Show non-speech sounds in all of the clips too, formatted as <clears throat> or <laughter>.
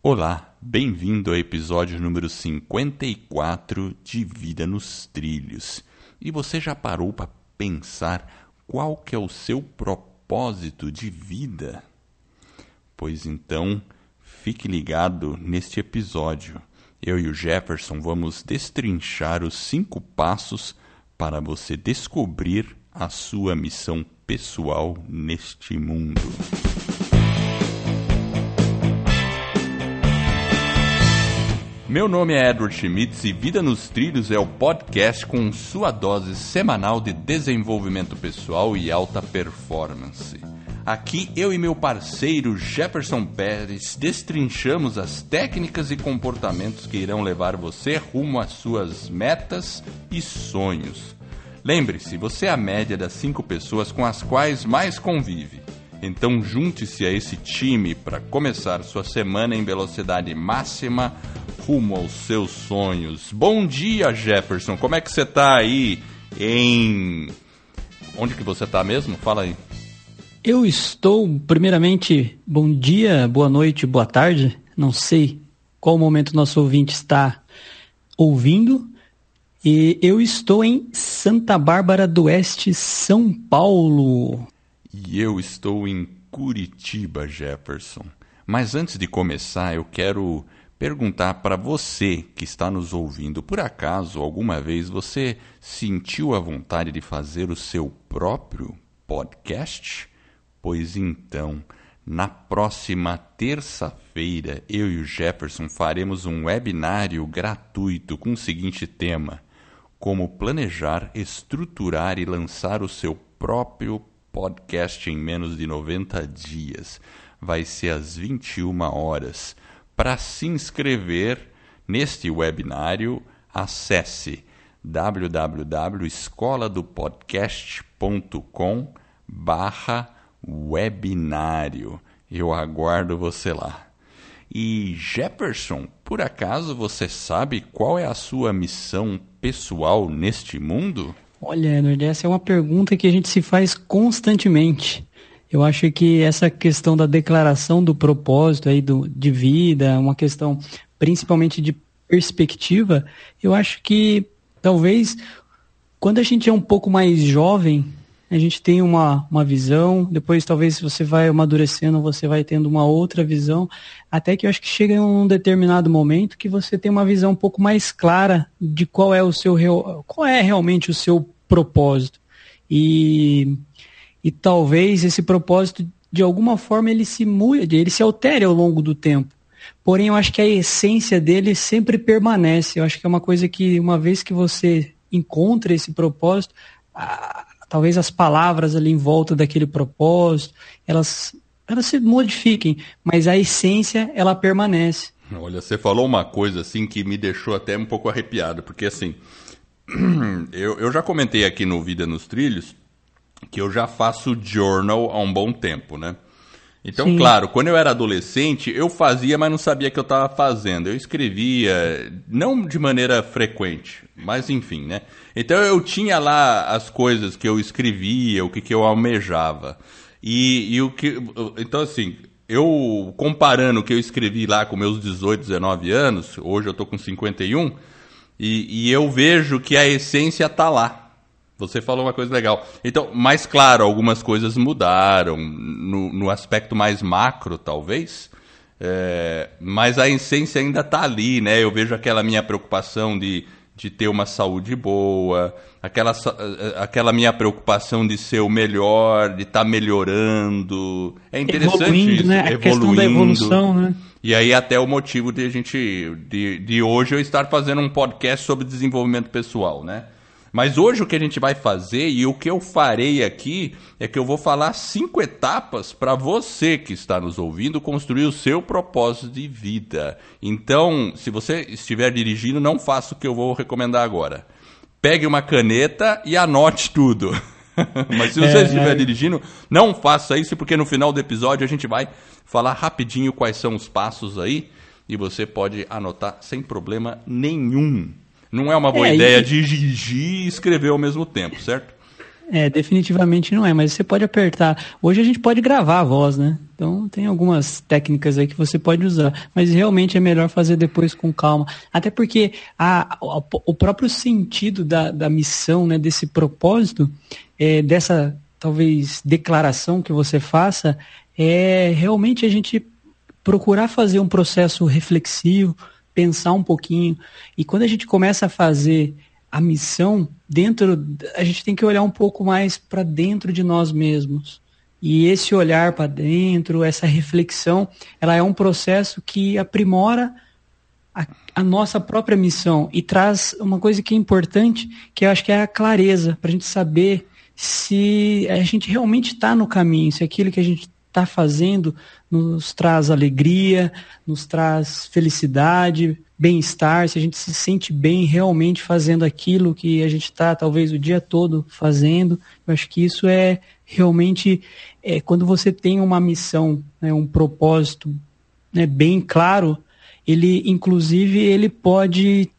Olá, bem-vindo ao episódio número 54 de Vida nos Trilhos. E você já parou para pensar qual que é o seu propósito de vida? Pois então, fique ligado neste episódio. Eu e o Jefferson vamos destrinchar os cinco passos para você descobrir a sua missão pessoal neste mundo. Meu nome é Edward Schmitz e Vida nos Trilhos é o podcast com sua dose semanal de desenvolvimento pessoal e alta performance. Aqui eu e meu parceiro Jefferson Pérez destrinchamos as técnicas e comportamentos que irão levar você rumo às suas metas e sonhos. Lembre-se, você é a média das cinco pessoas com as quais mais convive. Então junte-se a esse time para começar sua semana em velocidade máxima rumo aos seus sonhos. Bom dia, Jefferson. Como é que você está aí em Onde que você está mesmo? Fala aí. Eu estou, primeiramente, bom dia, boa noite, boa tarde. Não sei qual momento nosso ouvinte está ouvindo. E eu estou em Santa Bárbara do Oeste, São Paulo. E eu estou em Curitiba, Jefferson. Mas antes de começar, eu quero perguntar para você que está nos ouvindo: por acaso alguma vez você sentiu a vontade de fazer o seu próprio podcast? Pois então, na próxima terça-feira, eu e o Jefferson faremos um webinário gratuito com o seguinte tema: Como planejar, estruturar e lançar o seu próprio podcast em menos de 90 dias. Vai ser às 21 horas. Para se inscrever neste webinário, acesse www.escoladopodcast.com barra webinário. Eu aguardo você lá. E Jefferson, por acaso você sabe qual é a sua missão pessoal neste mundo? Olha, Edward, essa é uma pergunta que a gente se faz constantemente. Eu acho que essa questão da declaração do propósito aí do, de vida, uma questão principalmente de perspectiva, eu acho que talvez quando a gente é um pouco mais jovem, a gente tem uma, uma visão, depois talvez você vai amadurecendo, você vai tendo uma outra visão, até que eu acho que chega em um determinado momento que você tem uma visão um pouco mais clara de qual é o seu qual é realmente o seu propósito. E, e talvez esse propósito de alguma forma ele se mude, ele se altere ao longo do tempo. Porém, eu acho que a essência dele sempre permanece. Eu acho que é uma coisa que uma vez que você encontra esse propósito, talvez as palavras ali em volta daquele propósito, elas, elas se modifiquem, mas a essência, ela permanece. Olha, você falou uma coisa assim que me deixou até um pouco arrepiado, porque assim, <clears throat> eu, eu já comentei aqui no Vida nos Trilhos que eu já faço journal há um bom tempo, né? Então, Sim. claro, quando eu era adolescente, eu fazia, mas não sabia que eu estava fazendo. Eu escrevia, não de maneira frequente, mas enfim, né? Então eu tinha lá as coisas que eu escrevia, o que, que eu almejava. E, e o que. Então, assim, eu comparando o que eu escrevi lá com meus 18, 19 anos, hoje eu estou com 51, e, e eu vejo que a essência está lá. Você falou uma coisa legal. Então, mais claro, algumas coisas mudaram no, no aspecto mais macro, talvez. É, mas a essência ainda está ali, né? Eu vejo aquela minha preocupação de, de ter uma saúde boa, aquela, aquela minha preocupação de ser o melhor, de estar tá melhorando. É interessante evoluindo, isso, né? A evoluindo. questão da evolução, né? E aí até o motivo de a gente de, de hoje eu estar fazendo um podcast sobre desenvolvimento pessoal, né? Mas hoje o que a gente vai fazer e o que eu farei aqui é que eu vou falar cinco etapas para você que está nos ouvindo construir o seu propósito de vida. Então, se você estiver dirigindo, não faça o que eu vou recomendar agora. Pegue uma caneta e anote tudo. <laughs> Mas se você é, estiver é. dirigindo, não faça isso, porque no final do episódio a gente vai falar rapidinho quais são os passos aí e você pode anotar sem problema nenhum. Não é uma boa é, ideia e... dirigir e escrever ao mesmo tempo, certo? É, definitivamente não é, mas você pode apertar. Hoje a gente pode gravar a voz, né? Então tem algumas técnicas aí que você pode usar, mas realmente é melhor fazer depois com calma. Até porque a, a o próprio sentido da, da missão, né, desse propósito, é, dessa talvez declaração que você faça, é realmente a gente procurar fazer um processo reflexivo, pensar um pouquinho. E quando a gente começa a fazer a missão dentro, a gente tem que olhar um pouco mais para dentro de nós mesmos. E esse olhar para dentro, essa reflexão, ela é um processo que aprimora a, a, nossa própria missão e traz uma coisa que é importante, que eu acho que é a clareza, para a gente saber se a gente realmente está no caminho, se aquilo que a gente está fazendo nos traz alegria, nos traz felicidade, bem-estar, se a gente se sente bem realmente fazendo aquilo que a gente está talvez o dia todo fazendo. Eu acho que isso é realmente é, quando você tem uma missão, né, um propósito né, bem claro, ele inclusive ele pode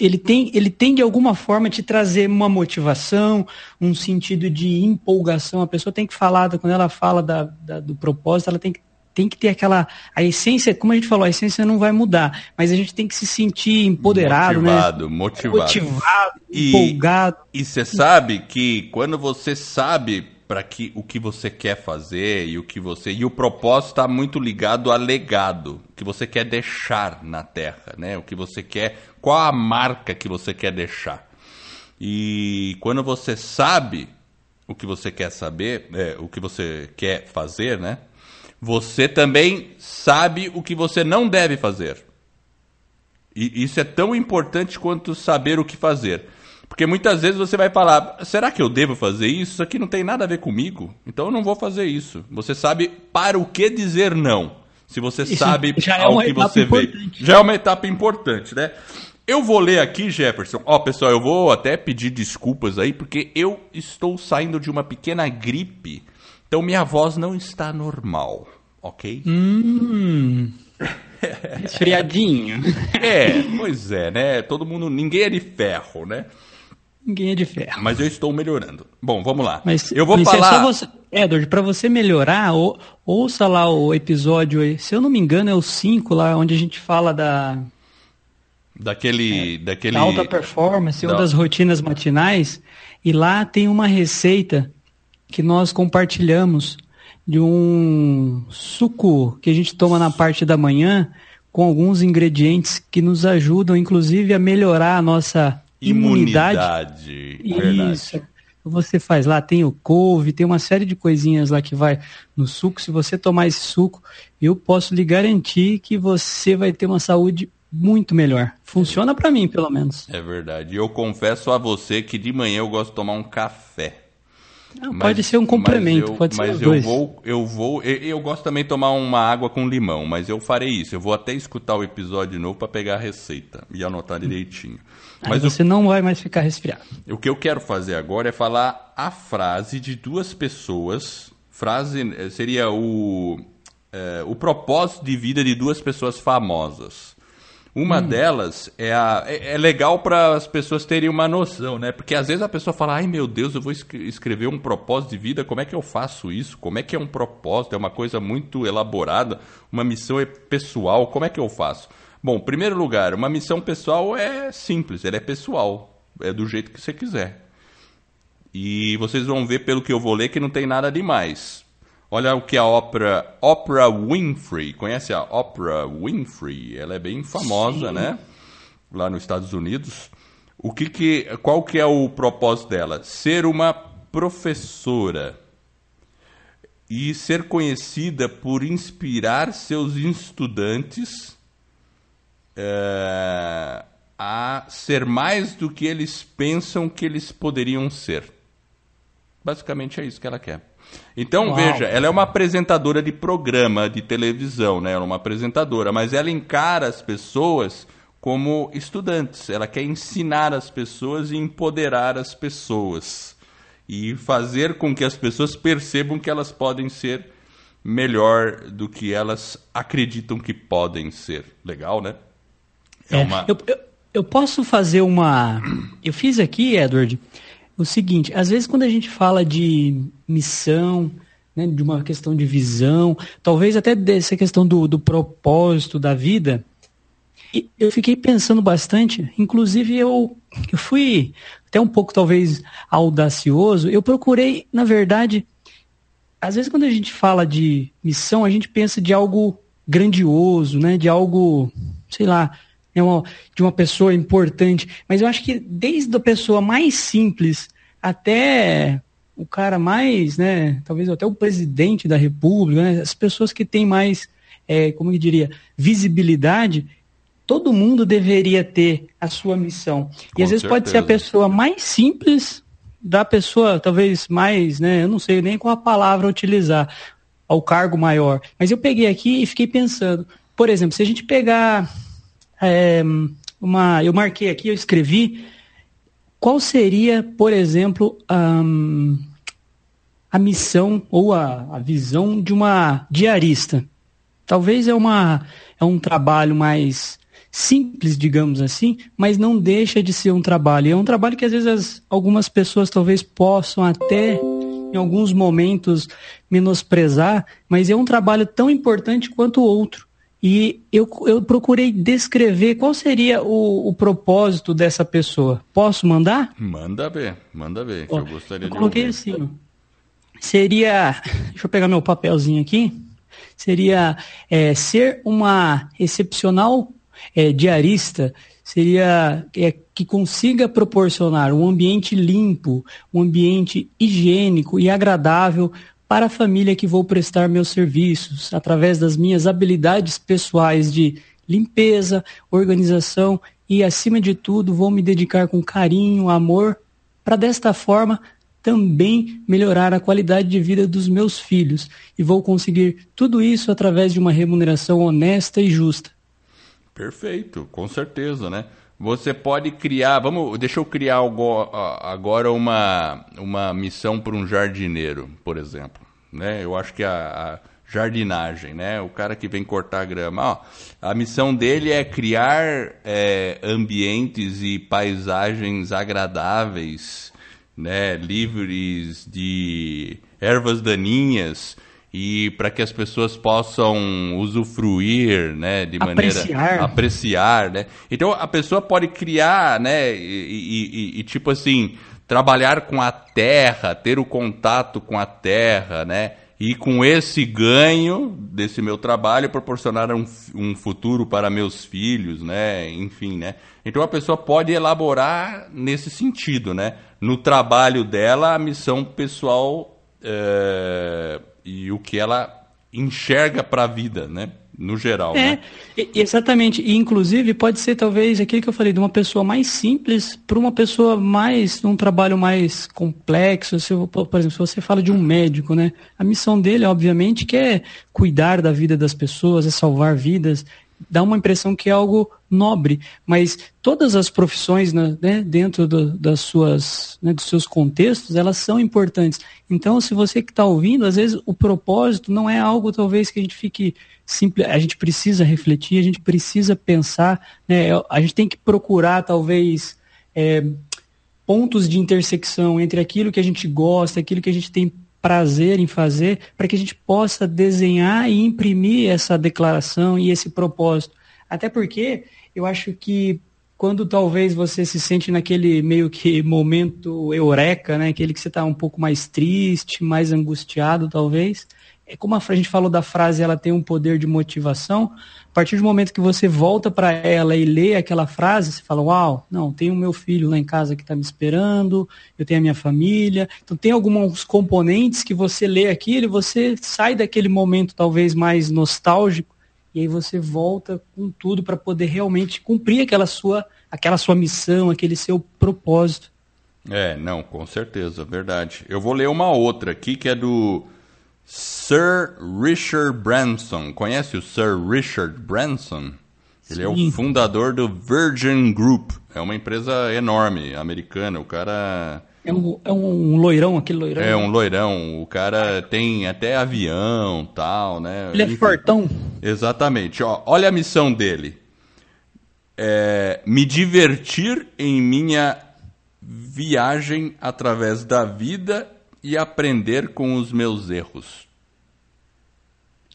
ele tem, ele tem de alguma forma te trazer uma motivação, um sentido de empolgação. A pessoa tem que falar, quando ela fala da, da, do propósito, ela tem que, tem que ter aquela. A essência, como a gente falou, a essência não vai mudar, mas a gente tem que se sentir empoderado, motivado, né? Motivado, motivado. empolgado. E você sabe que quando você sabe para que o que você quer fazer e o que você e o propósito está muito ligado a legado que você quer deixar na Terra, né? O que você quer, qual a marca que você quer deixar. E quando você sabe o que você quer saber, é, o que você quer fazer, né? Você também sabe o que você não deve fazer. E isso é tão importante quanto saber o que fazer. Porque muitas vezes você vai falar: será que eu devo fazer isso? Isso aqui não tem nada a ver comigo, então eu não vou fazer isso. Você sabe para o que dizer não. Se você isso sabe já ao é que você importante. vê. Já é uma etapa importante, né? Eu vou ler aqui, Jefferson. Ó, pessoal, eu vou até pedir desculpas aí, porque eu estou saindo de uma pequena gripe. Então minha voz não está normal, ok? Hum. <laughs> Esfriadinho. É, pois é, né? Todo mundo. Ninguém é de ferro, né? Ninguém é de ferro. Mas eu estou melhorando. Bom, vamos lá. Mas, eu vou mas falar. É você... Edward, para você melhorar, ou, ouça lá o episódio, se eu não me engano, é o 5 lá, onde a gente fala da. Daquele. É, daquele... Da alta performance, da... ou das rotinas matinais. E lá tem uma receita que nós compartilhamos de um suco que a gente toma na parte da manhã com alguns ingredientes que nos ajudam, inclusive, a melhorar a nossa imunidade. imunidade. Isso. Você faz lá, tem o couve, tem uma série de coisinhas lá que vai no suco. Se você tomar esse suco, eu posso lhe garantir que você vai ter uma saúde muito melhor. Funciona para mim, pelo menos. É verdade. Eu confesso a você que de manhã eu gosto de tomar um café. Não, mas, pode ser um complemento, eu, pode ser mas eu dois. vou, eu vou, eu, eu, gosto também de tomar uma água com limão, mas eu farei isso. Eu vou até escutar o episódio de novo para pegar a receita e anotar direitinho. Aí mas você o, não vai mais ficar resfriado. O que eu quero fazer agora é falar a frase de duas pessoas. Frase eh, seria o é, o propósito de vida de duas pessoas famosas. Uma hum. delas é, a, é, é legal para as pessoas terem uma noção, né? Porque às vezes a pessoa fala, ai meu Deus, eu vou escrever um propósito de vida, como é que eu faço isso? Como é que é um propósito? É uma coisa muito elaborada, uma missão é pessoal, como é que eu faço? Bom, em primeiro lugar, uma missão pessoal é simples, ela é pessoal, é do jeito que você quiser. E vocês vão ver pelo que eu vou ler que não tem nada demais. Olha o que a Oprah, Oprah Winfrey, conhece a Oprah Winfrey? Ela é bem famosa, Sim. né? Lá nos Estados Unidos. O que que, qual que é o propósito dela? Ser uma professora e ser conhecida por inspirar seus estudantes é, a ser mais do que eles pensam que eles poderiam ser. Basicamente é isso que ela quer. Então, Uau. veja, ela é uma apresentadora de programa de televisão, né? Ela é uma apresentadora, mas ela encara as pessoas como estudantes. Ela quer ensinar as pessoas e empoderar as pessoas. E fazer com que as pessoas percebam que elas podem ser melhor do que elas acreditam que podem ser. Legal, né? É, é uma... eu, eu, eu posso fazer uma. Eu fiz aqui, Edward, o seguinte: às vezes, quando a gente fala de missão, né, de uma questão de visão, talvez até dessa questão do, do propósito da vida, eu fiquei pensando bastante. Inclusive, eu, eu fui até um pouco, talvez, audacioso. Eu procurei, na verdade, às vezes, quando a gente fala de missão, a gente pensa de algo grandioso, né, de algo, sei lá, né, uma, de uma pessoa importante. Mas eu acho que desde a pessoa mais simples até o cara mais, né, talvez até o presidente da república, né, as pessoas que têm mais, é, como eu diria, visibilidade, todo mundo deveria ter a sua missão. Com e às vezes certeza. pode ser a pessoa mais simples da pessoa, talvez mais, né, eu não sei nem qual a palavra utilizar, ao cargo maior. Mas eu peguei aqui e fiquei pensando, por exemplo, se a gente pegar é, uma. Eu marquei aqui, eu escrevi. Qual seria, por exemplo, um, a missão ou a, a visão de uma diarista? Talvez é, uma, é um trabalho mais simples, digamos assim, mas não deixa de ser um trabalho. É um trabalho que às vezes as, algumas pessoas talvez possam até em alguns momentos menosprezar, mas é um trabalho tão importante quanto o outro. E eu, eu procurei descrever qual seria o, o propósito dessa pessoa. Posso mandar? Manda ver, manda ver. Ó, eu gostaria eu de coloquei ouvir. assim. Seria. Deixa eu pegar meu papelzinho aqui. Seria é, ser uma excepcional é, diarista seria é, que consiga proporcionar um ambiente limpo, um ambiente higiênico e agradável para a família que vou prestar meus serviços, através das minhas habilidades pessoais de limpeza, organização e, acima de tudo, vou me dedicar com carinho, amor, para desta forma também melhorar a qualidade de vida dos meus filhos. E vou conseguir tudo isso através de uma remuneração honesta e justa. Perfeito, com certeza, né? Você pode criar, vamos, deixa eu criar agora uma, uma missão para um jardineiro, por exemplo. Né? Eu acho que a, a jardinagem, né? O cara que vem cortar a grama. Ó, a missão dele é criar é, ambientes e paisagens agradáveis, né? livres de ervas daninhas e para que as pessoas possam usufruir, né, de maneira apreciar, apreciar né? Então a pessoa pode criar, né, e, e, e, tipo assim trabalhar com a terra, ter o contato com a terra, né? E com esse ganho desse meu trabalho proporcionar um, um futuro para meus filhos, né? Enfim, né? Então a pessoa pode elaborar nesse sentido, né? No trabalho dela, a missão pessoal é e o que ela enxerga para a vida, né? No geral. É, né? exatamente. E inclusive pode ser talvez aquilo que eu falei, de uma pessoa mais simples para uma pessoa mais, num trabalho mais complexo. Se, por exemplo, se você fala de um médico, né? A missão dele, obviamente, que é cuidar da vida das pessoas, é salvar vidas dá uma impressão que é algo nobre, mas todas as profissões né, né dentro do, das suas, né, dos seus contextos, elas são importantes. Então, se você que está ouvindo, às vezes o propósito não é algo talvez que a gente fique simples, a gente precisa refletir, a gente precisa pensar, né, a gente tem que procurar talvez é, pontos de intersecção entre aquilo que a gente gosta, aquilo que a gente tem prazer em fazer, para que a gente possa desenhar e imprimir essa declaração e esse propósito. Até porque eu acho que quando talvez você se sente naquele meio que <laughs> momento eureka, né, aquele que você está um pouco mais triste, mais angustiado, talvez, é como a gente falou da frase, ela tem um poder de motivação. A partir do momento que você volta para ela e lê aquela frase, você fala: Uau, não, tem o meu filho lá em casa que está me esperando, eu tenho a minha família. Então, tem alguns componentes que você lê aquilo e você sai daquele momento talvez mais nostálgico e aí você volta com tudo para poder realmente cumprir aquela sua, aquela sua missão, aquele seu propósito. É, não, com certeza, verdade. Eu vou ler uma outra aqui que é do Sir Richard Branson. Conhece o Sir Richard Branson? Ele Sim. é o fundador do Virgin Group. É uma empresa enorme, americana. O cara. É um, é um loirão, aquele loirão. É um loirão. O cara tem até avião tal, né? Ele é Enfim, fortão. Exatamente. Ó, olha a missão dele. É, me divertir em minha viagem através da vida e aprender com os meus erros.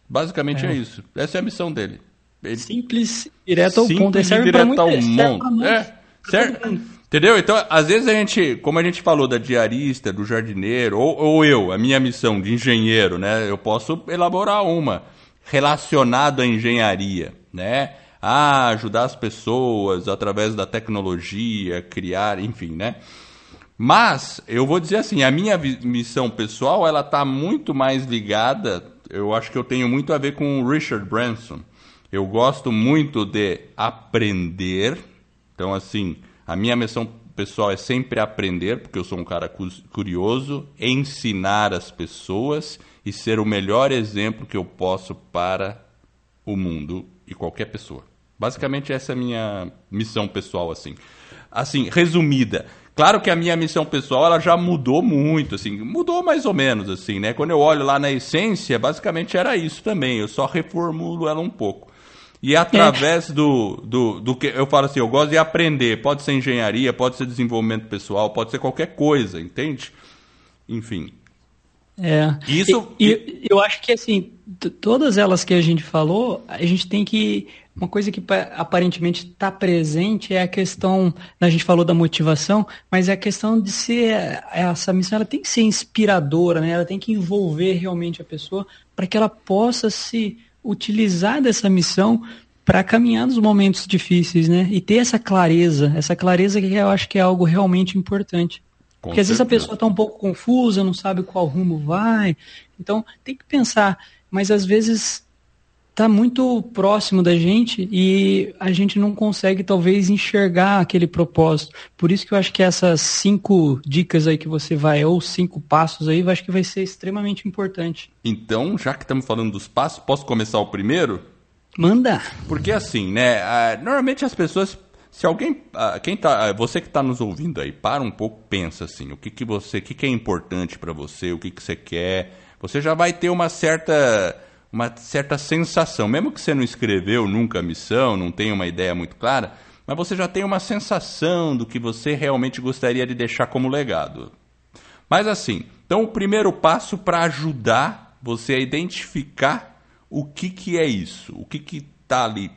Basicamente é, é isso. Essa é a missão dele. Ele... Simples, direto ao Simples ponto. Ele serve direto ao mundo. É, certo? Entendeu? Então, às vezes a gente, como a gente falou da diarista, do jardineiro, ou, ou eu, a minha missão de engenheiro, né? Eu posso elaborar uma relacionada à engenharia, né? A ajudar as pessoas através da tecnologia, criar, enfim, né? Mas eu vou dizer assim, a minha missão pessoal, ela está muito mais ligada, eu acho que eu tenho muito a ver com o Richard Branson. Eu gosto muito de aprender. Então, assim, a minha missão pessoal é sempre aprender, porque eu sou um cara curioso, ensinar as pessoas e ser o melhor exemplo que eu posso para o mundo e qualquer pessoa. Basicamente essa é a minha missão pessoal assim. Assim, resumida. Claro que a minha missão pessoal ela já mudou muito, assim, mudou mais ou menos assim, né? Quando eu olho lá na essência, basicamente era isso também. Eu só reformulo ela um pouco. E através é. do, do, do que eu falo assim, eu gosto de aprender. Pode ser engenharia, pode ser desenvolvimento pessoal, pode ser qualquer coisa, entende? Enfim. É. Isso. E, e eu acho que assim, todas elas que a gente falou, a gente tem que. Uma coisa que aparentemente está presente é a questão. A gente falou da motivação, mas é a questão de ser. Essa missão ela tem que ser inspiradora, né? Ela tem que envolver realmente a pessoa para que ela possa se utilizar dessa missão para caminhar nos momentos difíceis, né? E ter essa clareza, essa clareza que eu acho que é algo realmente importante. Com Porque certeza. às vezes a pessoa está um pouco confusa, não sabe qual rumo vai. Então tem que pensar, mas às vezes está muito próximo da gente e a gente não consegue talvez enxergar aquele propósito. Por isso que eu acho que essas cinco dicas aí que você vai, ou cinco passos aí, eu acho que vai ser extremamente importante. Então, já que estamos falando dos passos, posso começar o primeiro? Manda. Porque assim, né? Normalmente as pessoas se alguém, quem tá, você que está nos ouvindo aí, para um pouco, pensa assim, o que que você, o que que é importante para você, o que que você quer, você já vai ter uma certa uma certa sensação, mesmo que você não escreveu nunca a missão, não tenha uma ideia muito clara, mas você já tem uma sensação do que você realmente gostaria de deixar como legado. Mas assim, então o primeiro passo para ajudar você a identificar o que, que é isso, o que está ali,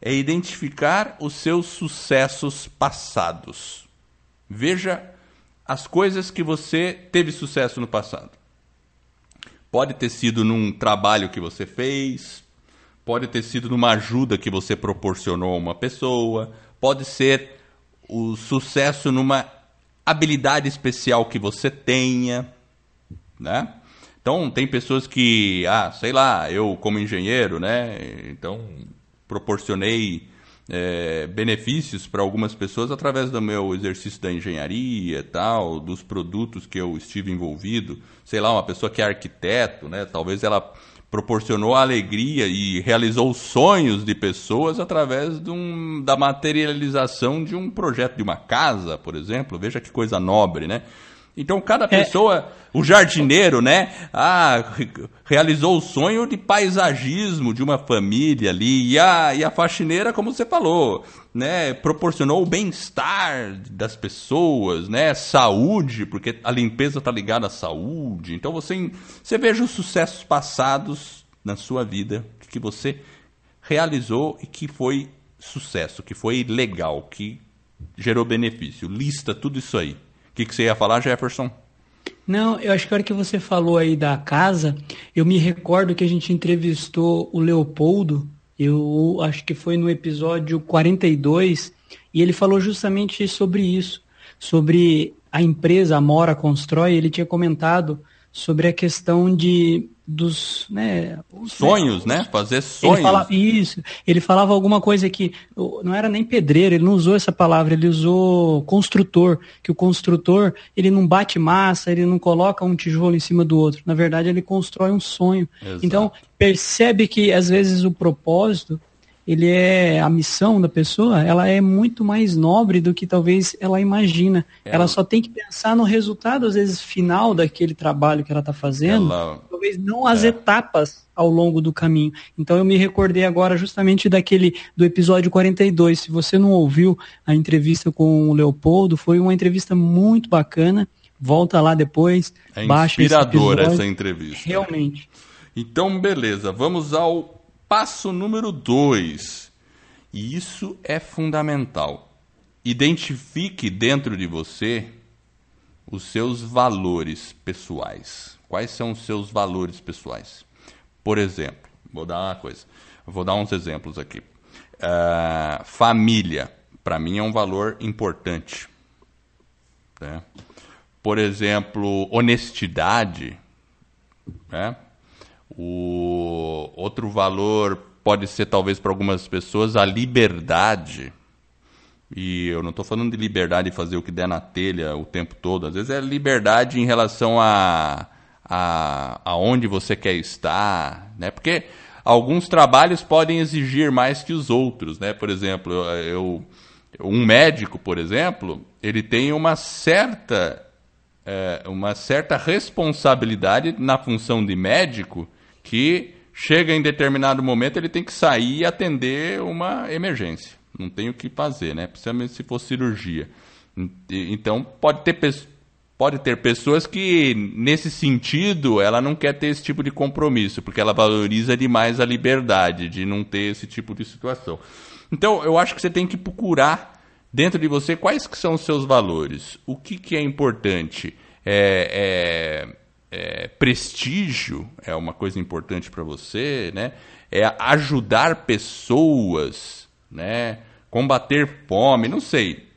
é identificar os seus sucessos passados. Veja as coisas que você teve sucesso no passado. Pode ter sido num trabalho que você fez, pode ter sido numa ajuda que você proporcionou a uma pessoa, pode ser o sucesso numa habilidade especial que você tenha, né? Então, tem pessoas que, ah, sei lá, eu como engenheiro, né? Então, proporcionei é, benefícios para algumas pessoas através do meu exercício da engenharia, tal, dos produtos que eu estive envolvido. Sei lá, uma pessoa que é arquiteto, né? Talvez ela proporcionou alegria e realizou sonhos de pessoas através um, da materialização de um projeto de uma casa, por exemplo. Veja que coisa nobre, né? Então cada pessoa, é. o jardineiro, né? Ah, realizou o sonho de paisagismo de uma família ali e a, e a faxineira, como você falou, né? Proporcionou o bem-estar das pessoas, né? Saúde, porque a limpeza está ligada à saúde. Então você, você veja os sucessos passados na sua vida que você realizou e que foi sucesso, que foi legal, que gerou benefício. Lista tudo isso aí. O que, que você ia falar, Jefferson? Não, eu acho que a hora que você falou aí da casa, eu me recordo que a gente entrevistou o Leopoldo, eu acho que foi no episódio 42, e ele falou justamente sobre isso, sobre a empresa, a Mora Constrói, ele tinha comentado sobre a questão de dos né, os, sonhos, né? Fazer sonhos. Ele falava, isso. Ele falava alguma coisa que não era nem pedreiro, ele não usou essa palavra, ele usou construtor, que o construtor ele não bate massa, ele não coloca um tijolo em cima do outro. Na verdade, ele constrói um sonho. Exato. Então percebe que às vezes o propósito ele é a missão da pessoa, ela é muito mais nobre do que talvez ela imagina. É. Ela só tem que pensar no resultado às vezes final daquele trabalho que ela está fazendo, ela... talvez não as é. etapas ao longo do caminho. Então eu me recordei agora justamente daquele do episódio 42. Se você não ouviu a entrevista com o Leopoldo, foi uma entrevista muito bacana. Volta lá depois, é baixa inspiradora essa entrevista. Realmente. Então, beleza, vamos ao passo número 2. E isso é fundamental. Identifique dentro de você os seus valores pessoais. Quais são os seus valores pessoais? Por exemplo, vou dar uma coisa, vou dar uns exemplos aqui. Uh, família, para mim é um valor importante. Né? Por exemplo, honestidade. Né? O outro valor pode ser, talvez, para algumas pessoas, a liberdade. E eu não estou falando de liberdade de fazer o que der na telha o tempo todo. Às vezes é liberdade em relação a, a você quer estar, né? Porque alguns trabalhos podem exigir mais que os outros, né? Por exemplo, eu, um médico, por exemplo, ele tem uma certa é, uma certa responsabilidade na função de médico que chega em determinado momento ele tem que sair e atender uma emergência. Não tem o que fazer, né? Principalmente se for cirurgia. Então pode ter pode ter pessoas que nesse sentido ela não quer ter esse tipo de compromisso porque ela valoriza demais a liberdade de não ter esse tipo de situação. Então eu acho que você tem que procurar dentro de você quais que são os seus valores, o que, que é importante. É, é é, prestígio é uma coisa importante para você, né? É ajudar pessoas, né? Combater fome, não sei.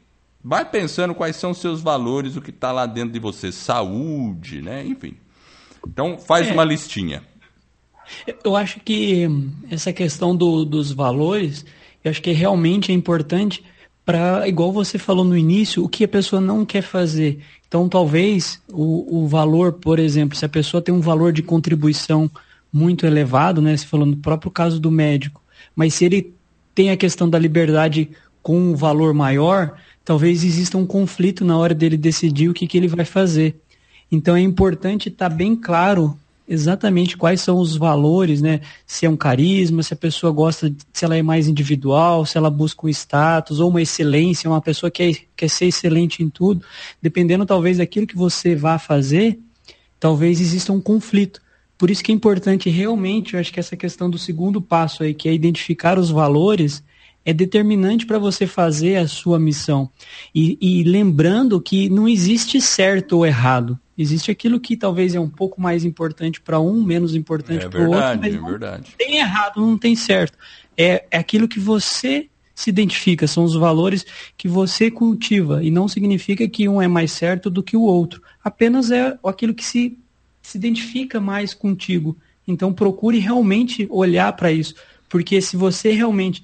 Vai pensando quais são os seus valores, o que está lá dentro de você, saúde, né? Enfim. Então faz é, uma listinha. Eu acho que essa questão do, dos valores, eu acho que realmente é importante para, igual você falou no início, o que a pessoa não quer fazer. Então, talvez o, o valor, por exemplo, se a pessoa tem um valor de contribuição muito elevado, né? Se falando no próprio caso do médico, mas se ele tem a questão da liberdade com um valor maior, talvez exista um conflito na hora dele decidir o que, que ele vai fazer. Então é importante estar tá bem claro exatamente quais são os valores, né? Se é um carisma, se a pessoa gosta, se ela é mais individual, se ela busca um status ou uma excelência, uma pessoa que quer, quer ser excelente em tudo, dependendo talvez daquilo que você vá fazer, talvez exista um conflito. Por isso que é importante realmente, eu acho que essa questão do segundo passo aí, que é identificar os valores, é determinante para você fazer a sua missão. E, e lembrando que não existe certo ou errado. Existe aquilo que talvez é um pouco mais importante para um, menos importante é para o outro, mas é verdade. não tem errado, não tem certo. É, é aquilo que você se identifica, são os valores que você cultiva. E não significa que um é mais certo do que o outro. Apenas é aquilo que se, se identifica mais contigo. Então procure realmente olhar para isso. Porque se você realmente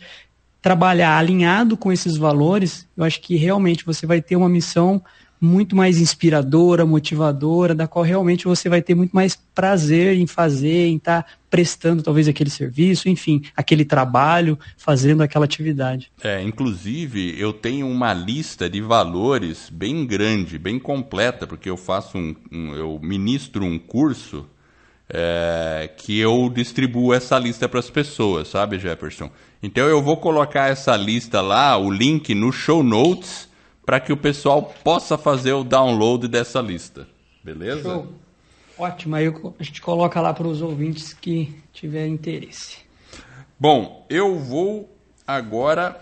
trabalhar alinhado com esses valores, eu acho que realmente você vai ter uma missão muito mais inspiradora, motivadora, da qual realmente você vai ter muito mais prazer em fazer, em estar tá prestando talvez aquele serviço, enfim, aquele trabalho, fazendo aquela atividade. É, inclusive eu tenho uma lista de valores bem grande, bem completa, porque eu faço um, um eu ministro um curso é, que eu distribuo essa lista para as pessoas, sabe, Jefferson? Então eu vou colocar essa lista lá, o link no show notes para que o pessoal possa fazer o download dessa lista. Beleza? Show. Ótimo, aí a gente coloca lá para os ouvintes que tiverem interesse. Bom, eu vou agora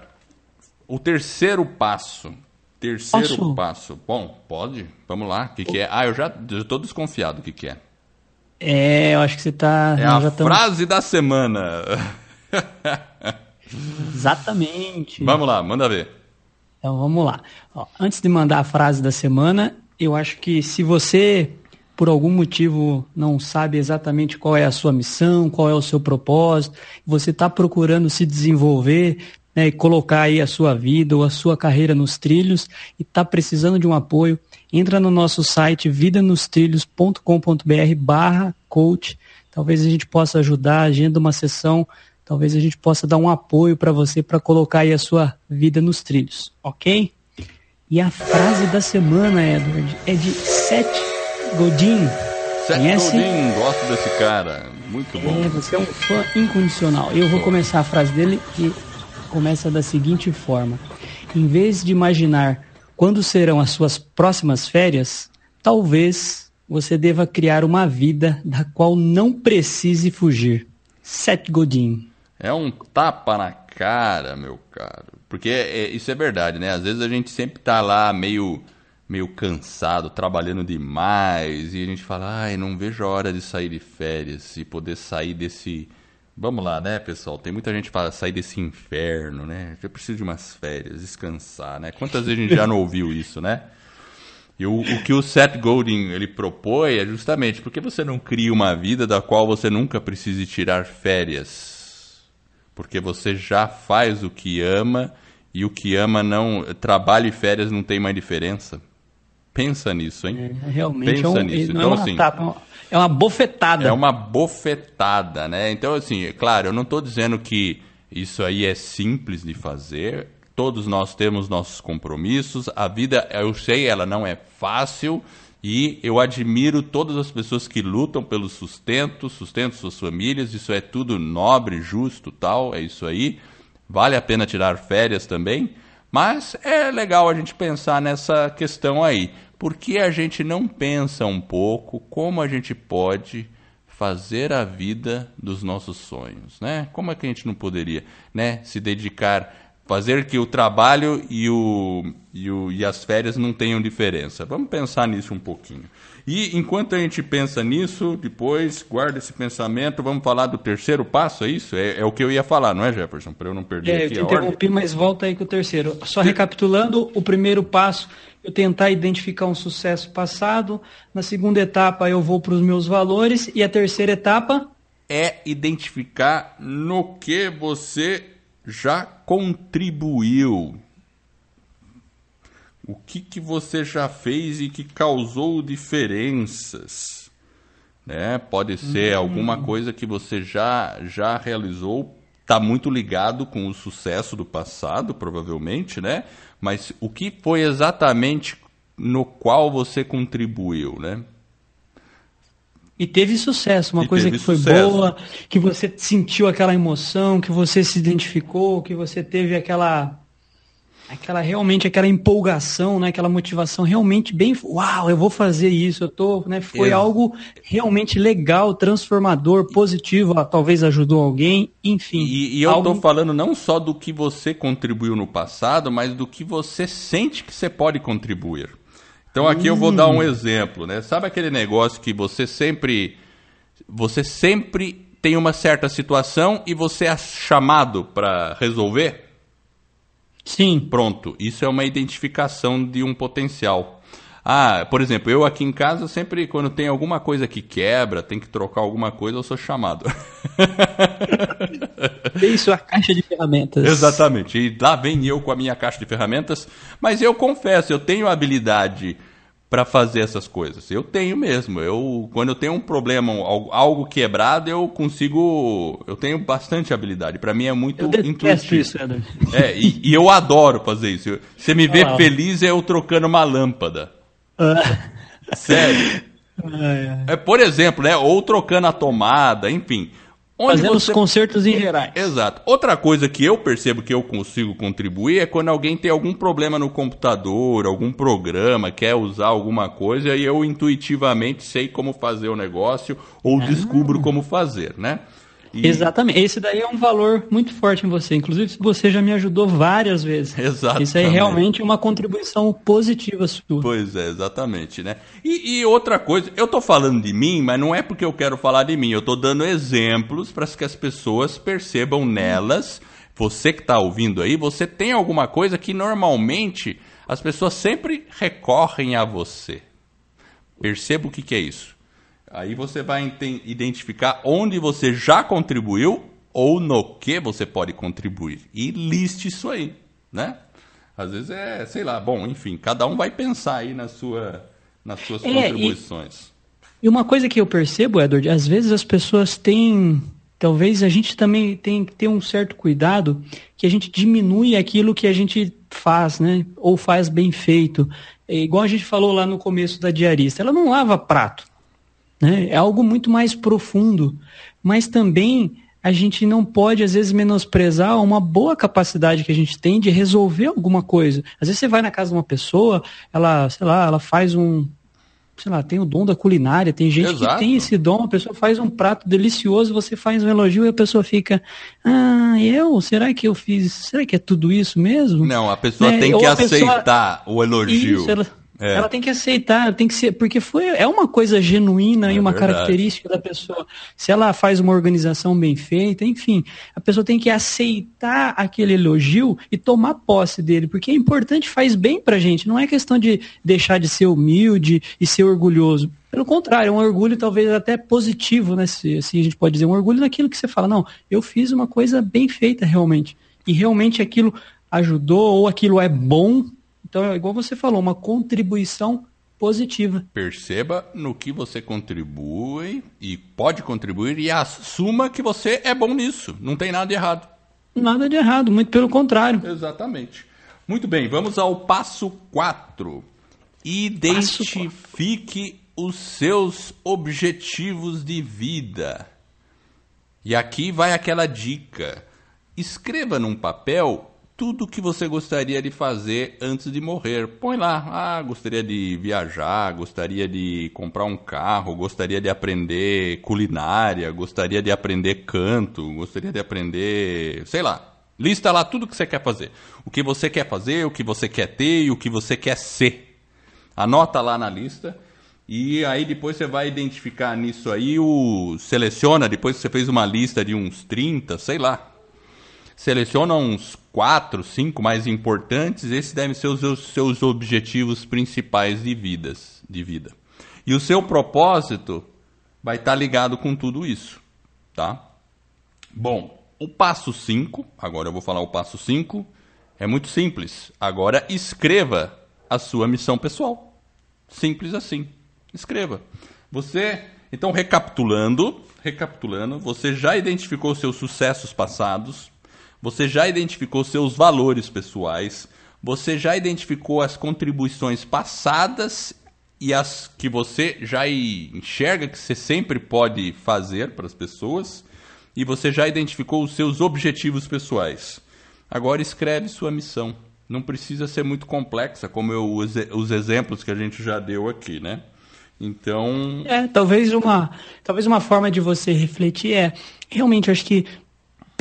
o terceiro passo. Terceiro Posso? passo. Bom, pode? Vamos lá. O que, que é? Ah, eu já estou desconfiado do que, que é. É, eu acho que você está. É a frase da semana. <laughs> Exatamente. Vamos lá, manda ver. Então vamos lá. Ó, antes de mandar a frase da semana, eu acho que se você, por algum motivo, não sabe exatamente qual é a sua missão, qual é o seu propósito, você está procurando se desenvolver né, e colocar aí a sua vida ou a sua carreira nos trilhos e está precisando de um apoio, entra no nosso site vidanostrilhos.com.br barra coach. Talvez a gente possa ajudar, agenda uma sessão talvez a gente possa dar um apoio para você para colocar aí a sua vida nos trilhos, ok? E a frase da semana, Edward, é de Seth Godin. Seth Conhece? Godin, gosto desse cara. Muito bom. É, você é um fã incondicional. Eu vou começar a frase dele que começa da seguinte forma: Em vez de imaginar quando serão as suas próximas férias, talvez você deva criar uma vida da qual não precise fugir. Seth Godin. É um tapa na cara, meu caro. Porque é, isso é verdade, né? Às vezes a gente sempre tá lá meio, meio cansado, trabalhando demais, e a gente fala, ai, não vejo a hora de sair de férias e poder sair desse. Vamos lá, né, pessoal? Tem muita gente fala sair desse inferno, né? Eu preciso de umas férias, descansar, né? Quantas vezes a gente já não ouviu isso, né? E o, o, que o Seth Godin ele propõe é justamente porque você não cria uma vida da qual você nunca precise tirar férias porque você já faz o que ama e o que ama não trabalho e férias não tem mais diferença. Pensa nisso, hein? É, realmente Pensa é um, nisso. Então, é uma assim, tapa, é uma bofetada. É uma bofetada, né? Então, assim, claro, eu não estou dizendo que isso aí é simples de fazer. Todos nós temos nossos compromissos. A vida, eu sei, ela não é fácil. E eu admiro todas as pessoas que lutam pelo sustento, sustentam suas famílias, isso é tudo nobre, justo, tal, é isso aí. Vale a pena tirar férias também, mas é legal a gente pensar nessa questão aí. Por que a gente não pensa um pouco como a gente pode fazer a vida dos nossos sonhos, né? Como é que a gente não poderia, né, se dedicar fazer que o trabalho e, o, e, o, e as férias não tenham diferença. Vamos pensar nisso um pouquinho. E enquanto a gente pensa nisso, depois guarda esse pensamento, vamos falar do terceiro passo, é isso? É, é o que eu ia falar, não é, Jefferson? Para eu não perder é, aqui eu te interrompi, ordem. mas volta aí com o terceiro. Só recapitulando, o primeiro passo, eu tentar identificar um sucesso passado. Na segunda etapa, eu vou para os meus valores. E a terceira etapa? É identificar no que você já contribuiu? O que, que você já fez e que causou diferenças? Né? Pode ser uhum. alguma coisa que você já, já realizou, está muito ligado com o sucesso do passado, provavelmente, né? Mas o que foi exatamente no qual você contribuiu, né? E teve sucesso, uma e coisa que foi sucesso. boa, que você sentiu aquela emoção, que você se identificou, que você teve aquela aquela realmente aquela empolgação, né, aquela motivação realmente bem, uau, eu vou fazer isso, eu tô, né, foi algo realmente legal, transformador, positivo, talvez ajudou alguém, enfim. E, e eu algo... tô falando não só do que você contribuiu no passado, mas do que você sente que você pode contribuir. Então aqui eu vou dar um hum. exemplo, né? Sabe aquele negócio que você sempre você sempre tem uma certa situação e você é chamado para resolver? Sim. Pronto, isso é uma identificação de um potencial. Ah, por exemplo, eu aqui em casa sempre, quando tem alguma coisa que quebra, tem que trocar alguma coisa, eu sou chamado. <laughs> Isso, a caixa de ferramentas. Exatamente. E lá vem eu com a minha caixa de ferramentas. Mas eu confesso, eu tenho habilidade para fazer essas coisas. Eu tenho mesmo. Eu quando eu tenho um problema, algo quebrado, eu consigo, eu tenho bastante habilidade. Para mim é muito eu intuitivo. Isso, é, e, e, eu adoro fazer isso. Você me vê ah, feliz é eu trocando uma lâmpada. <laughs> Sério. É, por exemplo, né? Ou trocando a tomada, enfim. Onde Fazendo você... os concertos em gerais. Exato. Outra coisa que eu percebo que eu consigo contribuir é quando alguém tem algum problema no computador, algum programa, quer usar alguma coisa e eu intuitivamente sei como fazer o negócio ou ah. descubro como fazer, né? E... Exatamente. Esse daí é um valor muito forte em você. Inclusive, você já me ajudou várias vezes. Exatamente. Isso aí é realmente uma contribuição positiva sua. Pois é, exatamente, né? E, e outra coisa, eu estou falando de mim, mas não é porque eu quero falar de mim. Eu estou dando exemplos para que as pessoas percebam nelas. Você que está ouvindo aí, você tem alguma coisa que normalmente as pessoas sempre recorrem a você. Perceba o que, que é isso. Aí você vai identificar onde você já contribuiu ou no que você pode contribuir. E liste isso aí, né? Às vezes é, sei lá, bom, enfim, cada um vai pensar aí na sua, nas suas é, contribuições. E, e uma coisa que eu percebo, Edward, às vezes as pessoas têm talvez a gente também tem que ter um certo cuidado que a gente diminui aquilo que a gente faz, né? Ou faz bem feito. É igual a gente falou lá no começo da diarista, ela não lava prato. Né? É algo muito mais profundo. Mas também a gente não pode, às vezes, menosprezar uma boa capacidade que a gente tem de resolver alguma coisa. Às vezes você vai na casa de uma pessoa, ela, sei lá, ela faz um, sei lá, tem o dom da culinária, tem gente Exato. que tem esse dom, a pessoa faz um prato delicioso, você faz um elogio e a pessoa fica, ah, eu? Será que eu fiz? Será que é tudo isso mesmo? Não, a pessoa é, tem que aceitar pessoa... o elogio. Isso, ela... É. Ela tem que aceitar, tem que ser, porque foi, é uma coisa genuína é e uma verdade. característica da pessoa. Se ela faz uma organização bem feita, enfim, a pessoa tem que aceitar aquele elogio e tomar posse dele, porque é importante, faz bem pra gente. Não é questão de deixar de ser humilde e ser orgulhoso. Pelo contrário, é um orgulho talvez até positivo, né? Se, assim a gente pode dizer, um orgulho naquilo que você fala, não, eu fiz uma coisa bem feita realmente. E realmente aquilo ajudou ou aquilo é bom então, é igual você falou, uma contribuição positiva. Perceba no que você contribui e pode contribuir e assuma que você é bom nisso. Não tem nada de errado. Nada de errado, muito pelo contrário. Exatamente. Muito bem, vamos ao passo 4. Identifique os seus objetivos de vida. E aqui vai aquela dica. Escreva num papel tudo que você gostaria de fazer antes de morrer. Põe lá, ah, gostaria de viajar, gostaria de comprar um carro, gostaria de aprender culinária, gostaria de aprender canto, gostaria de aprender, sei lá. Lista lá tudo que você quer fazer. O que você quer fazer, o que você quer ter e o que você quer ser. Anota lá na lista. E aí depois você vai identificar nisso aí o seleciona, depois que você fez uma lista de uns 30, sei lá, seleciona uns quatro, cinco mais importantes, esses devem ser os seus objetivos principais de, vidas, de vida. E o seu propósito vai estar ligado com tudo isso, tá? Bom, o passo 5, agora eu vou falar o passo 5, é muito simples. Agora escreva a sua missão pessoal. Simples assim. Escreva. Você, então recapitulando, recapitulando, você já identificou seus sucessos passados, você já identificou seus valores pessoais, você já identificou as contribuições passadas e as que você já enxerga que você sempre pode fazer para as pessoas, e você já identificou os seus objetivos pessoais. Agora escreve sua missão. Não precisa ser muito complexa, como eu, os, os exemplos que a gente já deu aqui, né? Então. É, talvez uma, talvez uma forma de você refletir é realmente acho que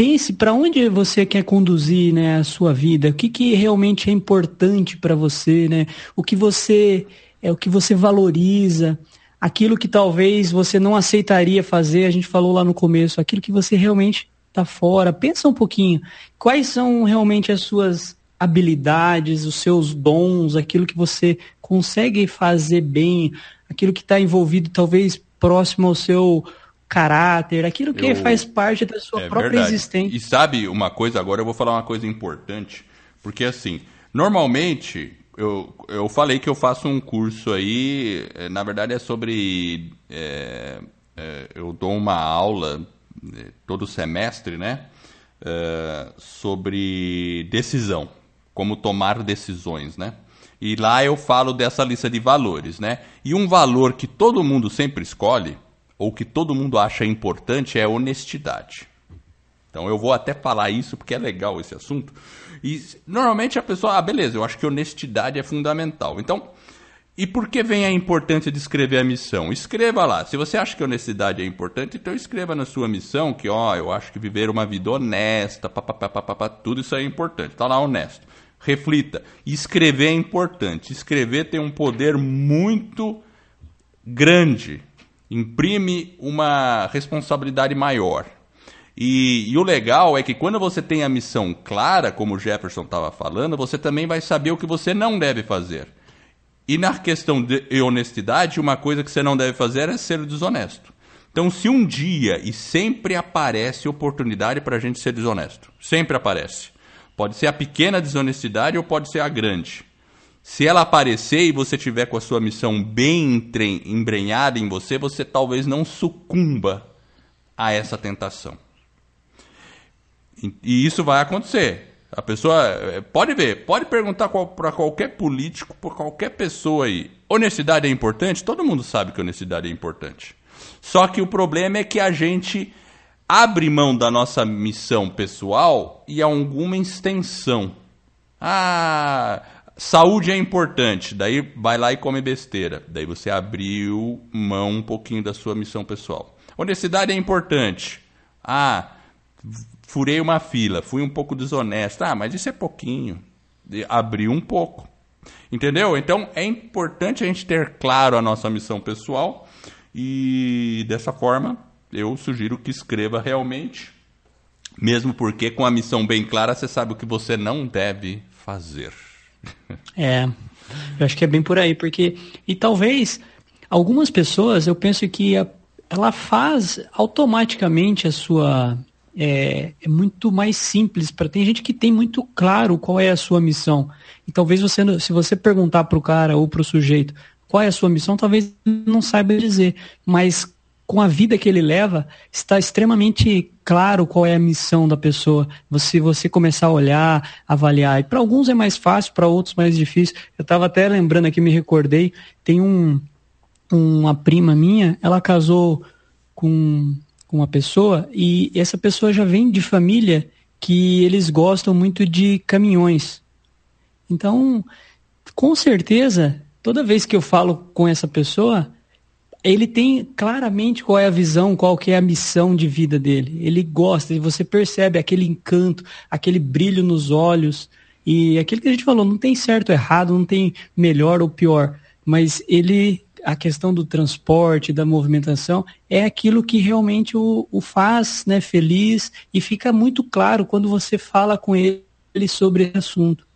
pense para onde você quer conduzir né, a sua vida, o que, que realmente é importante para você, né? o que você é o que você valoriza, aquilo que talvez você não aceitaria fazer, a gente falou lá no começo, aquilo que você realmente está fora. Pensa um pouquinho, quais são realmente as suas habilidades, os seus dons, aquilo que você consegue fazer bem, aquilo que está envolvido talvez próximo ao seu caráter, aquilo que eu... faz parte da sua é própria verdade. existência. E sabe uma coisa, agora eu vou falar uma coisa importante, porque assim, normalmente eu, eu falei que eu faço um curso aí, eh, na verdade é sobre. É, é, eu dou uma aula todo semestre, né? É, sobre decisão, como tomar decisões, né? E lá eu falo dessa lista de valores, né? E um valor que todo mundo sempre escolhe ou que todo mundo acha importante é honestidade. Então eu vou até falar isso porque é legal esse assunto. E normalmente a pessoa, ah, beleza, eu acho que honestidade é fundamental. Então, e por que vem a importância de escrever a missão? Escreva lá. Se você acha que honestidade é importante, então escreva na sua missão que, ó, eu acho que viver uma vida honesta, papapá, tudo isso é importante. Está lá honesto. Reflita. Escrever é importante. Escrever tem um poder muito grande imprime uma responsabilidade maior. E, e, o legal é que quando você tem a missão clara, como o Jefferson estava falando, você também vai saber o que você não deve fazer. E na questão de honestidade, uma coisa que você não deve fazer é ser desonesto. Então, se um dia e sempre aparece oportunidade para a gente ser desonesto, sempre aparece. Pode ser a pequena desonestidade ou pode ser a grande. Se ela aparecer e você tiver com a sua missão bem embrenhada em você, você talvez não sucumba a essa tentação. E isso vai acontecer. A pessoa eh, pode ver, pode perguntar para qualquer político, para qualquer pessoa aí. Honestidade é importante? Todo mundo sabe que honestidade é importante. Só que o problema é que a gente abre mão da nossa missão pessoal e alguma extensão. Ah, saúde é importante, daí vai lá e come besteira. Daí você abriu mão um pouquinho da sua missão pessoal. Honestidade é importante. Ah, furei uma fila, fui um pouco desonesto. Ah, mas isso é pouquinho. Abriu um pouco. Entendeu? Então é importante a gente ter claro a nossa missão pessoal e dessa forma eu sugiro que escreva realmente, mesmo porque com a missão bem clara você sabe o que você não deve fazer. É, eu acho que é bem por aí, porque e talvez algumas pessoas eu penso que a, ela faz automaticamente a sua é, é muito mais simples para tem gente que tem muito claro qual é a sua missão. E talvez você se você perguntar para o cara ou para o sujeito qual é a sua missão talvez não saiba dizer. Mas com a vida que ele leva está extremamente claro qual é a missão da pessoa. Você você começar a olhar avaliar. E para alguns é mais fácil para outros mais difícil. Eu estava até lembrando aqui me recordei tem um uma prima minha ela casou com com uma pessoa e essa pessoa já vem de família que eles gostam muito de caminhões. Então, com certeza, toda vez que eu falo com essa pessoa, ele tem claramente qual é a visão, qual que é a missão de vida dele. Ele gosta, e você percebe aquele encanto, aquele brilho nos olhos. E aquilo que a gente falou, não tem certo ou errado, não tem melhor ou pior. Mas ele a questão do transporte, da movimentação, é aquilo que realmente o, o faz né, feliz e fica muito claro quando você fala com ele sobre esse assunto.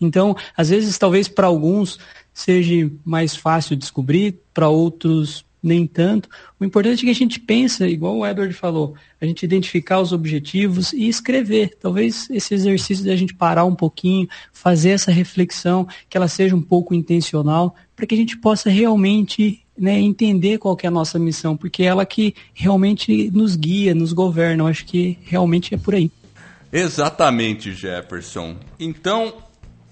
Então, às vezes, talvez para alguns seja mais fácil descobrir, para outros nem tanto. O importante é que a gente pensa, igual o Edward falou, a gente identificar os objetivos e escrever. Talvez esse exercício de a gente parar um pouquinho, fazer essa reflexão, que ela seja um pouco intencional, para que a gente possa realmente né, entender qual é a nossa missão, porque é ela que realmente nos guia, nos governa. Eu acho que realmente é por aí. Exatamente, Jefferson. Então,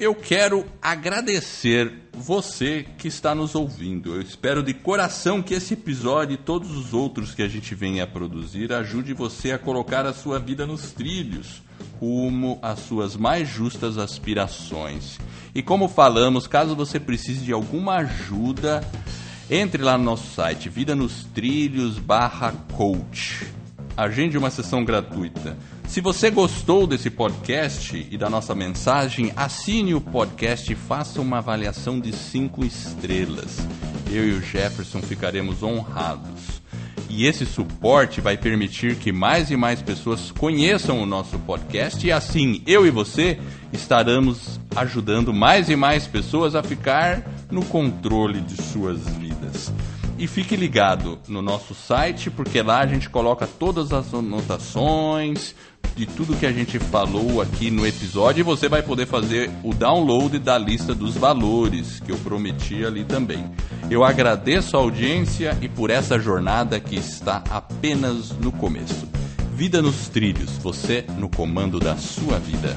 eu quero agradecer você que está nos ouvindo. Eu espero de coração que esse episódio e todos os outros que a gente venha a produzir ajude você a colocar a sua vida nos trilhos, rumo às suas mais justas aspirações. E como falamos, caso você precise de alguma ajuda, entre lá no nosso site vida nos trilhos barra coach. Agende uma sessão gratuita. Se você gostou desse podcast e da nossa mensagem, assine o podcast e faça uma avaliação de cinco estrelas. Eu e o Jefferson ficaremos honrados. E esse suporte vai permitir que mais e mais pessoas conheçam o nosso podcast e assim eu e você estaremos ajudando mais e mais pessoas a ficar no controle de suas vidas. E fique ligado no nosso site, porque lá a gente coloca todas as anotações, de tudo que a gente falou aqui no episódio e você vai poder fazer o download da lista dos valores que eu prometi ali também. Eu agradeço a audiência e por essa jornada que está apenas no começo. Vida nos trilhos, você no comando da sua vida.